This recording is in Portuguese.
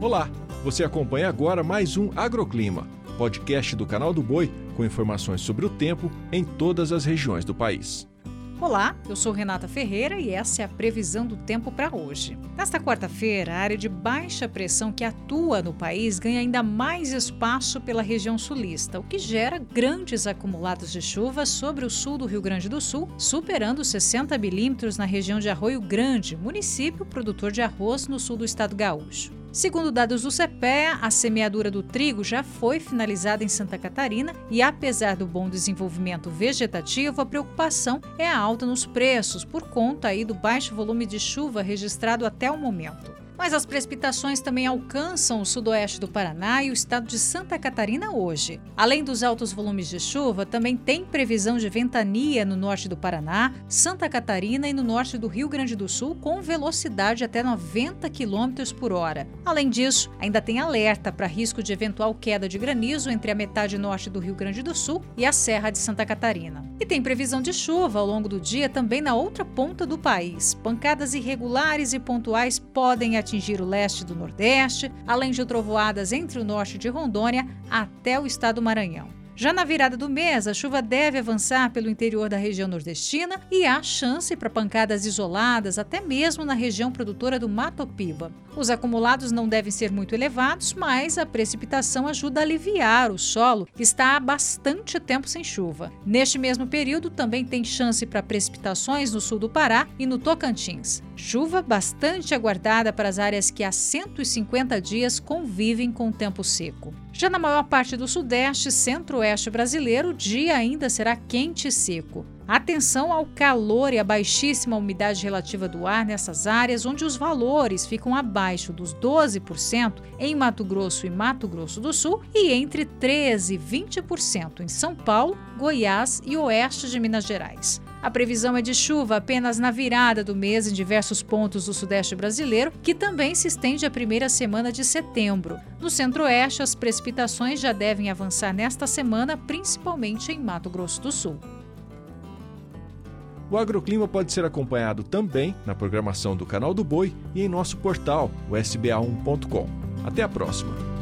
Olá, você acompanha agora mais um Agroclima, podcast do canal do Boi com informações sobre o tempo em todas as regiões do país. Olá, eu sou Renata Ferreira e essa é a previsão do tempo para hoje. Nesta quarta-feira, a área de baixa pressão que atua no país ganha ainda mais espaço pela região sulista, o que gera grandes acumulados de chuva sobre o sul do Rio Grande do Sul, superando 60 milímetros na região de Arroio Grande, município produtor de arroz no sul do estado gaúcho. Segundo dados do CPEA, a semeadura do trigo já foi finalizada em Santa Catarina e, apesar do bom desenvolvimento vegetativo, a preocupação é a alta nos preços por conta aí do baixo volume de chuva registrado até o momento mas as precipitações também alcançam o sudoeste do Paraná e o estado de Santa Catarina hoje. Além dos altos volumes de chuva, também tem previsão de ventania no norte do Paraná, Santa Catarina e no norte do Rio Grande do Sul, com velocidade até 90 km por hora. Além disso, ainda tem alerta para risco de eventual queda de granizo entre a metade norte do Rio Grande do Sul e a Serra de Santa Catarina. E tem previsão de chuva ao longo do dia também na outra ponta do país. Pancadas irregulares e pontuais podem atingir atingir o leste do Nordeste, além de trovoadas entre o norte de Rondônia até o estado do Maranhão. Já na virada do mês, a chuva deve avançar pelo interior da região nordestina e há chance para pancadas isoladas até mesmo na região produtora do Mato Piba. Os acumulados não devem ser muito elevados, mas a precipitação ajuda a aliviar o solo que está há bastante tempo sem chuva. Neste mesmo período, também tem chance para precipitações no sul do Pará e no Tocantins. Chuva bastante aguardada para as áreas que há 150 dias convivem com o tempo seco. Já na maior parte do sudeste e centro-oeste brasileiro, o dia ainda será quente e seco. Atenção ao calor e à baixíssima umidade relativa do ar nessas áreas onde os valores ficam abaixo dos 12% em Mato Grosso e Mato Grosso do Sul e entre 13% e 20% em São Paulo, Goiás e oeste de Minas Gerais. A previsão é de chuva apenas na virada do mês em diversos pontos do sudeste brasileiro, que também se estende à primeira semana de setembro. No centro-oeste, as precipitações já devem avançar nesta semana, principalmente em Mato Grosso do Sul. O agroclima pode ser acompanhado também na programação do Canal do Boi e em nosso portal, o sba1.com. Até a próxima!